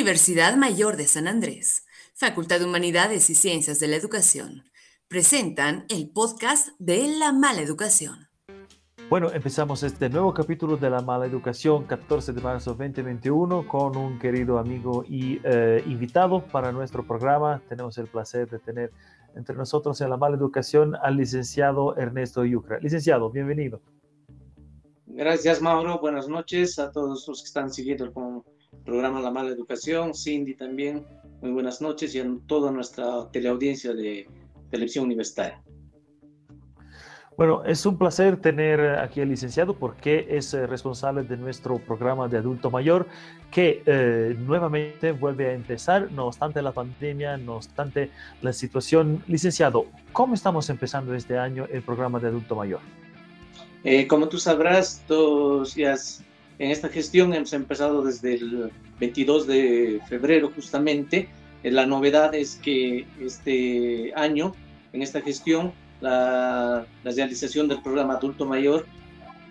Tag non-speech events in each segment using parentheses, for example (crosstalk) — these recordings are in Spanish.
Universidad Mayor de San Andrés, Facultad de Humanidades y Ciencias de la Educación, presentan el podcast de La Mala Educación. Bueno, empezamos este nuevo capítulo de La Mala Educación, 14 de marzo 2021, con un querido amigo y eh, invitado para nuestro programa. Tenemos el placer de tener entre nosotros en La Mala Educación al licenciado Ernesto Yucra. Licenciado, bienvenido. Gracias, Mauro. Buenas noches a todos los que están siguiendo el programa La Mala Educación. Cindy también, muy buenas noches y a toda nuestra teleaudiencia de televisión universitaria. Bueno, es un placer tener aquí al licenciado porque es eh, responsable de nuestro programa de adulto mayor que eh, nuevamente vuelve a empezar, no obstante la pandemia, no obstante la situación. Licenciado, ¿cómo estamos empezando este año el programa de adulto mayor? Eh, como tú sabrás, todos días en esta gestión hemos empezado desde el 22 de febrero justamente. la novedad es que este año, en esta gestión, la, realización del programa adulto mayor,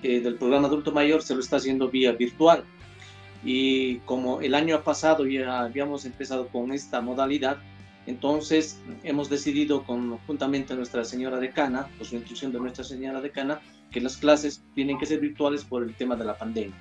eh, del programa adulto mayor se lo está haciendo vía virtual. Y como el año pasado ya habíamos empezado con esta modalidad, entonces hemos decidido conjuntamente nuestra señora decana, por su instrucción de nuestra señora decana, que las clases tienen que ser virtuales por el tema de la pandemia.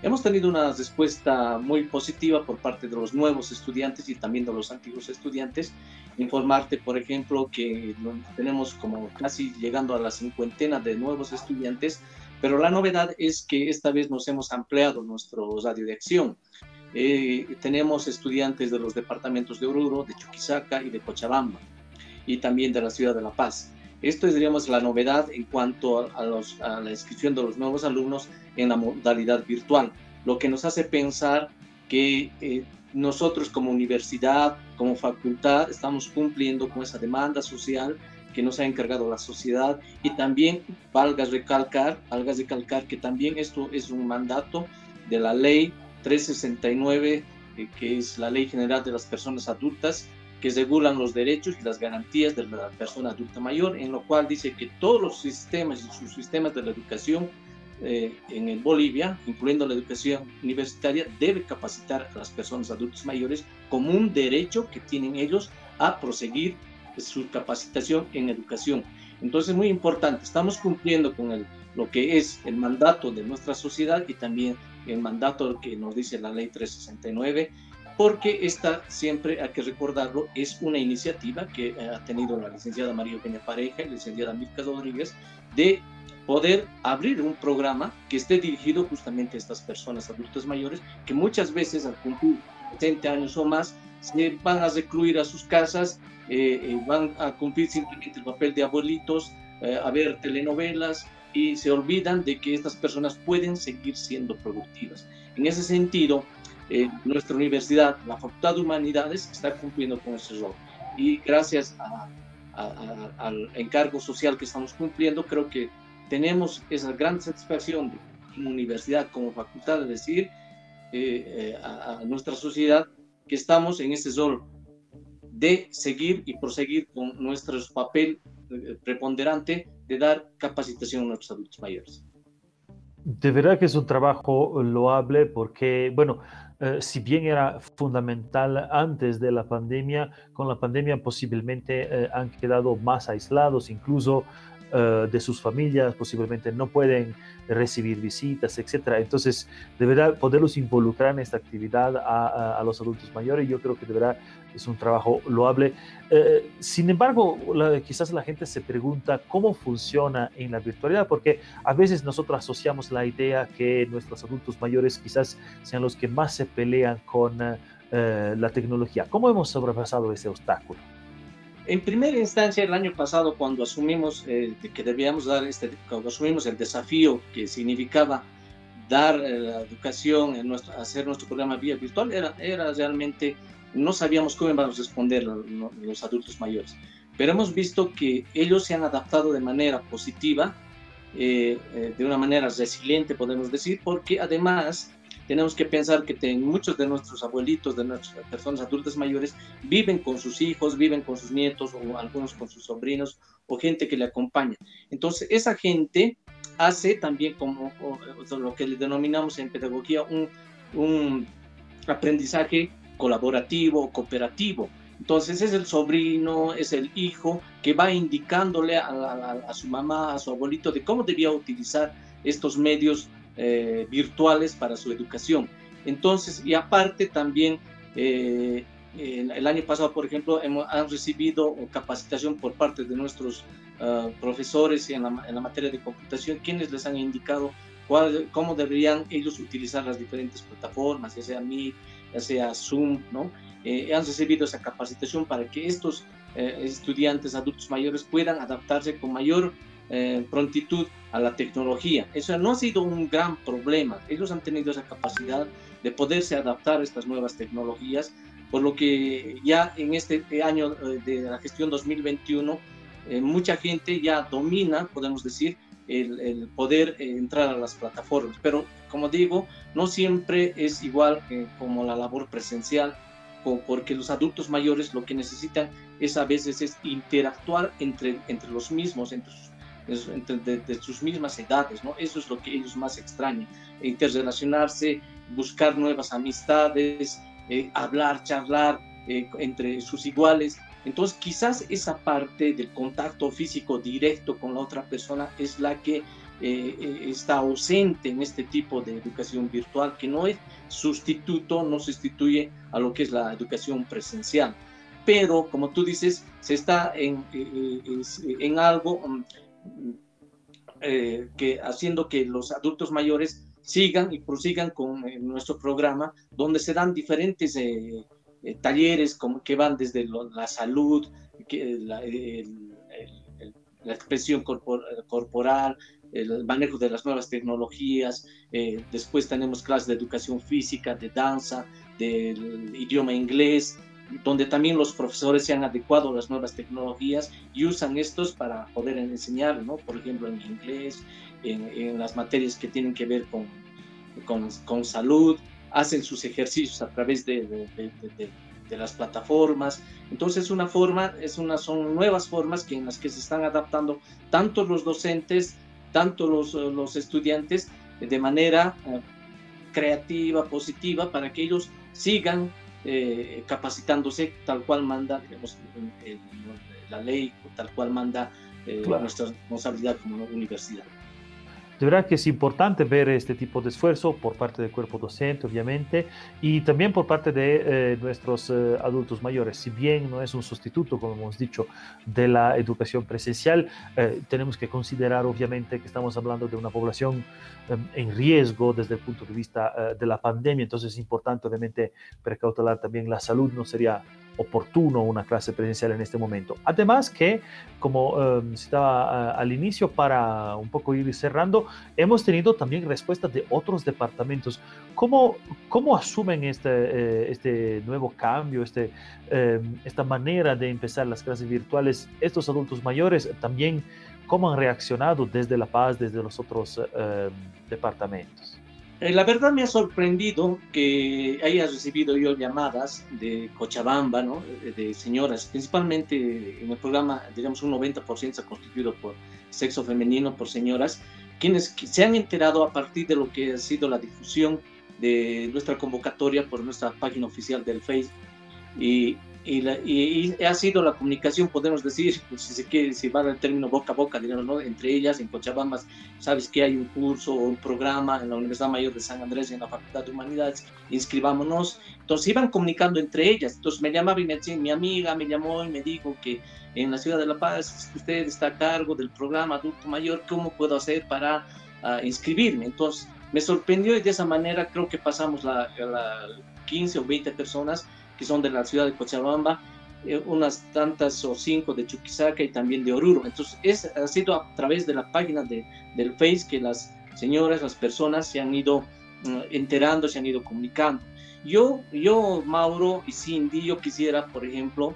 Hemos tenido una respuesta muy positiva por parte de los nuevos estudiantes y también de los antiguos estudiantes. Informarte, por ejemplo, que tenemos como casi llegando a la cincuentena de nuevos estudiantes, pero la novedad es que esta vez nos hemos ampliado nuestro radio de acción. Eh, tenemos estudiantes de los departamentos de Oruro, de Chuquisaca y de Cochabamba, y también de la ciudad de La Paz. Esto es, diríamos, la novedad en cuanto a, la inscripción de los nuevos alumnos en la modalidad virtual, lo que nos hace pensar que eh, nosotros como universidad, como facultad, estamos cumpliendo con esa demanda social que nos ha encargado la sociedad. Y también valga recalcar, valga recalcar que también esto es un mandato de la ley 369, eh, que es la ley general de las personas adultas, que regulan los derechos y las garantías de la persona adulta mayor, en lo cual dice que todos los sistemas y sus sistemas de la educación eh, en Bolivia, incluyendo la educación universitaria, debe capacitar a las personas adultas mayores como un derecho que tienen ellos a proseguir su capacitación en educación. Entonces, muy importante, estamos cumpliendo con el, lo que es el mandato de nuestra sociedad y también el mandato que nos dice la ley 369 porque esta siempre hay que recordarlo, es una iniciativa que eh, ha tenido la licenciada María Peña Pareja y la licenciada Mirka Rodríguez de poder abrir un programa que esté dirigido justamente a estas personas adultas mayores que muchas veces al cumplir 70 años o más se van a recluir a sus casas, eh, eh, van a cumplir simplemente el papel de abuelitos, a ver telenovelas y se olvidan de que estas personas pueden seguir siendo productivas. En ese sentido, eh, nuestra universidad, la Facultad de Humanidades, está cumpliendo con ese rol. Y gracias al encargo social que estamos cumpliendo, creo que tenemos esa gran satisfacción de, como universidad, como facultad, de decir eh, eh, a, nuestra sociedad que estamos en ese rol de seguir y proseguir con nuestro papel preponderante de dar capacitación a nuestros adultos mayores. De verdad que es un trabajo loable porque, bueno, eh, si bien era fundamental antes de la pandemia, con la pandemia posiblemente eh, han quedado más aislados, incluso eh, de sus familias, posiblemente no pueden recibir visitas, etcétera. Entonces, de verdad, poderlos involucrar en esta actividad a, los adultos mayores, yo creo que de verdad es un trabajo loable. Eh, sin embargo, quizás la gente se pregunta cómo funciona en la virtualidad, porque a veces nosotros asociamos la idea que nuestros adultos mayores quizás sean los que más se pelean con eh, la tecnología. ¿Cómo hemos sobrepasado ese obstáculo? En primera instancia, el año pasado, cuando asumimos eh, que debíamos dar este, cuando asumimos el desafío que significaba dar eh, la educación, en nuestro, hacer nuestro programa vía virtual, era, era realmente, no sabíamos cómo íbamos a responder los, adultos mayores. Pero hemos visto que ellos se han adaptado de manera positiva, eh, de una manera resiliente, podemos decir, porque además tenemos que pensar que muchos de nuestros abuelitos, de nuestras personas adultas mayores, viven con sus hijos, viven con sus nietos o algunos con sus sobrinos o gente que le acompaña. Entonces, esa gente hace también como lo que le denominamos en pedagogía un, aprendizaje colaborativo cooperativo. Entonces es el sobrino, es el hijo que va indicándole a, su mamá, a su abuelito de cómo debía utilizar estos medios eh, virtuales para su educación. Entonces, y aparte también, eh, el, año pasado, por ejemplo, hemos, han recibido capacitación por parte de nuestros ah, profesores en la, materia de computación, quienes les han indicado cuál, cómo deberían ellos utilizar las diferentes plataformas, ya sea Meet, ya sea Zoom, ¿no? Eh, han recibido esa capacitación para que estos estudiantes adultos mayores puedan adaptarse con mayor prontitud a la tecnología. Eso no ha sido un gran problema. Ellos han tenido esa capacidad de poderse adaptar a estas nuevas tecnologías, por lo que ya en este año de la gestión 2021, mucha gente ya domina, podemos decir, el, poder entrar a las plataformas. Pero como digo, no siempre es igual como la labor presencial porque los adultos mayores lo que necesitan es a veces es interactuar entre, entre los mismos, entre sus, de, sus mismas edades, ¿no? Eso es lo que ellos más extrañan, interrelacionarse, buscar nuevas amistades, eh, hablar, charlar eh, entre sus iguales. Entonces quizás esa parte del contacto físico directo con la otra persona es la que eh, eh, está ausente en este tipo de educación virtual, que no es sustituto, no sustituye a lo que es la educación presencial. Pero, como tú dices, se está en, eh, en algo mm, que haciendo que los adultos mayores sigan y prosigan con nuestro programa, donde se dan diferentes talleres como, que van desde la salud, la, expresión corporal, el manejo de las nuevas tecnologías, eh, después tenemos clases de educación física, de danza, del idioma inglés, donde también los profesores se han adecuado a las nuevas tecnologías y usan estos para poder enseñar, por ejemplo, en inglés, en, las materias que tienen que ver con, con, salud, hacen sus ejercicios a través de, de, las plataformas. Entonces, una forma, es una, son nuevas formas que en las que se están adaptando tanto los docentes, tanto los, los estudiantes de manera eh, creativa, positiva, para que ellos sigan eh, capacitándose tal cual manda la ley, tal cual manda nuestra responsabilidad como universidad. De verdad que es importante ver este tipo de esfuerzo por parte del cuerpo docente, obviamente, y también por parte de eh, nuestros eh, adultos mayores. Si bien no es un sustituto, como hemos dicho, de la educación presencial, eh, tenemos que considerar, obviamente, que estamos hablando de una población em, en riesgo desde el punto de vista de la pandemia, entonces es importante, obviamente, precautelar también la salud, no sería oportuno una clase presencial en este momento. Además que, como citaba uh, al inicio, para un poco ir cerrando, hemos tenido también respuestas de otros departamentos. ¿Cómo, cómo asumen este, eh, este nuevo cambio, este, em, esta manera de empezar las clases virtuales? Estos adultos mayores también, ¿cómo han reaccionado desde La Paz, desde los otros em, departamentos? Eh, la verdad me ha sorprendido que haya recibido yo llamadas de Cochabamba, ¿no? de, señoras, principalmente en el programa, digamos, un 90% se ha constituido por sexo femenino, por señoras, quienes se han enterado a partir de lo que ha sido la difusión de nuestra convocatoria por nuestra página oficial del Facebook. Y y, ha sido la comunicación, podemos decir, (laughs) pues, si se quiere, si va el término boca a boca, digamos, ¿no? entre ellas, en Cochabamba, sabes que hay un curso o un programa en la Universidad Mayor de San Andrés, en la Facultad de Humanidades, inscribámonos. Entonces iban comunicando entre ellas. Entonces me llamaba y me decía, mi amiga me llamó y me dijo que en la ciudad de La Paz usted está a cargo del programa adulto mayor, ¿cómo puedo hacer para uh, inscribirme? Entonces me sorprendió y de esa manera creo que pasamos la, la 15 o 20 personas que son de la ciudad de Cochabamba, eh, unas tantas o cinco de Chuquisaca y también de Oruro. Entonces, es, ha sido a través de la página de, del Face que las señoras, las personas se han ido mm, enterando, se han ido comunicando. Yo, yo, Mauro y Cindy, yo quisiera, por ejemplo,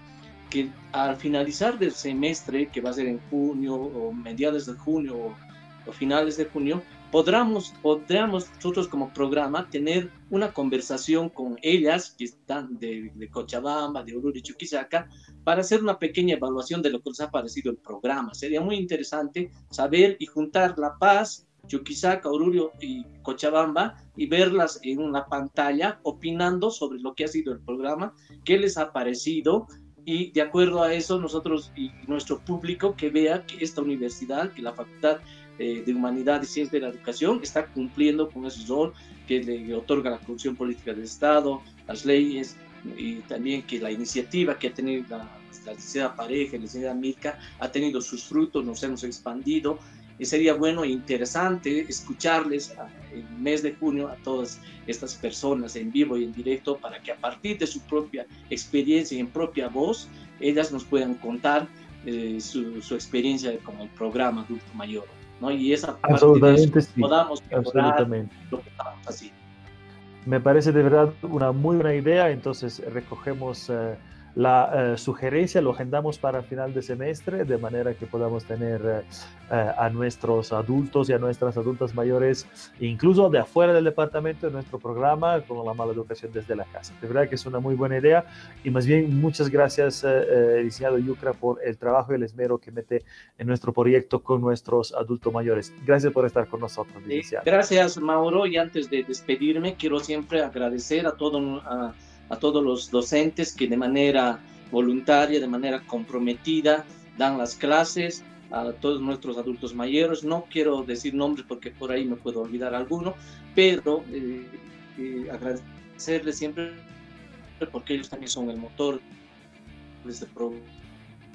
que al finalizar del semestre, que va a ser en junio o mediados de junio o, o finales de junio, podríamos, podríamos nosotros como programa tener una conversación con ellas que están de, Cochabamba, de Oruro y Chuquisaca, para hacer una pequeña evaluación de lo que les ha parecido el programa. Sería muy interesante saber y juntar La Paz Chuquisaca, Oruro y Cochabamba y verlas en una pantalla opinando sobre lo que ha sido el programa, qué les ha parecido y de acuerdo a eso nosotros y nuestro público que vea que esta universidad, que la Facultad eh, de Humanidad y Ciencia de la Educación está cumpliendo con ese rol que le otorga la Constitución Política del Estado, las leyes y también que la iniciativa que ha tenido la, la licenciada Pareja, la licenciada Mirka, ha tenido sus frutos, nos hemos expandido y sería bueno e interesante escucharles en el mes de junio a todas estas personas en vivo y en directo para que a partir de su propia experiencia y en propia voz, ellas nos puedan contar eh, su, su, experiencia con el programa Adulto Mayor. ¿No? Y esa parte absolutamente de eso, sí, podamos absolutamente. lo que estamos haciendo. Me parece de verdad una muy buena idea, entonces recogemos... Uh, la eh, sugerencia lo agendamos para final de semestre, de manera que podamos tener eh, eh, a nuestros adultos y a nuestras adultas mayores, incluso de afuera del departamento, en nuestro programa con la mala educación desde la casa. De verdad que es una muy buena idea y más bien muchas gracias, licenciado Yucra, por el trabajo y el esmero que mete en nuestro proyecto con nuestros adultos mayores. Gracias por estar con nosotros, licenciado. Gracias, Mauro. Y antes de despedirme, quiero siempre agradecer a todo... A a todos los docentes que de manera voluntaria, de manera comprometida, dan las clases, a todos nuestros adultos mayores. No quiero decir nombres porque por ahí me puedo olvidar alguno, pero eh, eh, agradecerles siempre porque ellos también son el motor de este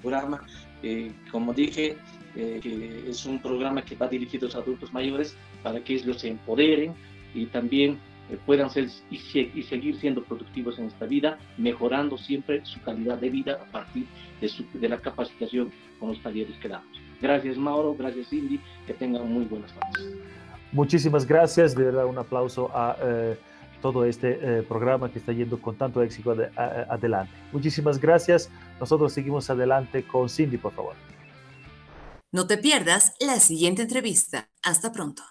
programa. Eh, como dije, que es un programa que va dirigido a los adultos mayores para que ellos se empoderen y también puedan ser y, y, seguir siendo productivos en esta vida, mejorando siempre su calidad de vida a partir de, su, de la capacitación con los talleres que damos. Gracias Mauro, gracias Cindy, que tengan muy buenas noches. Muchísimas gracias, de verdad un aplauso a eh, todo este eh, programa que está yendo con tanto éxito ad, a, adelante. Muchísimas gracias, nosotros seguimos adelante con Cindy, por favor. No te pierdas la siguiente entrevista. Hasta pronto.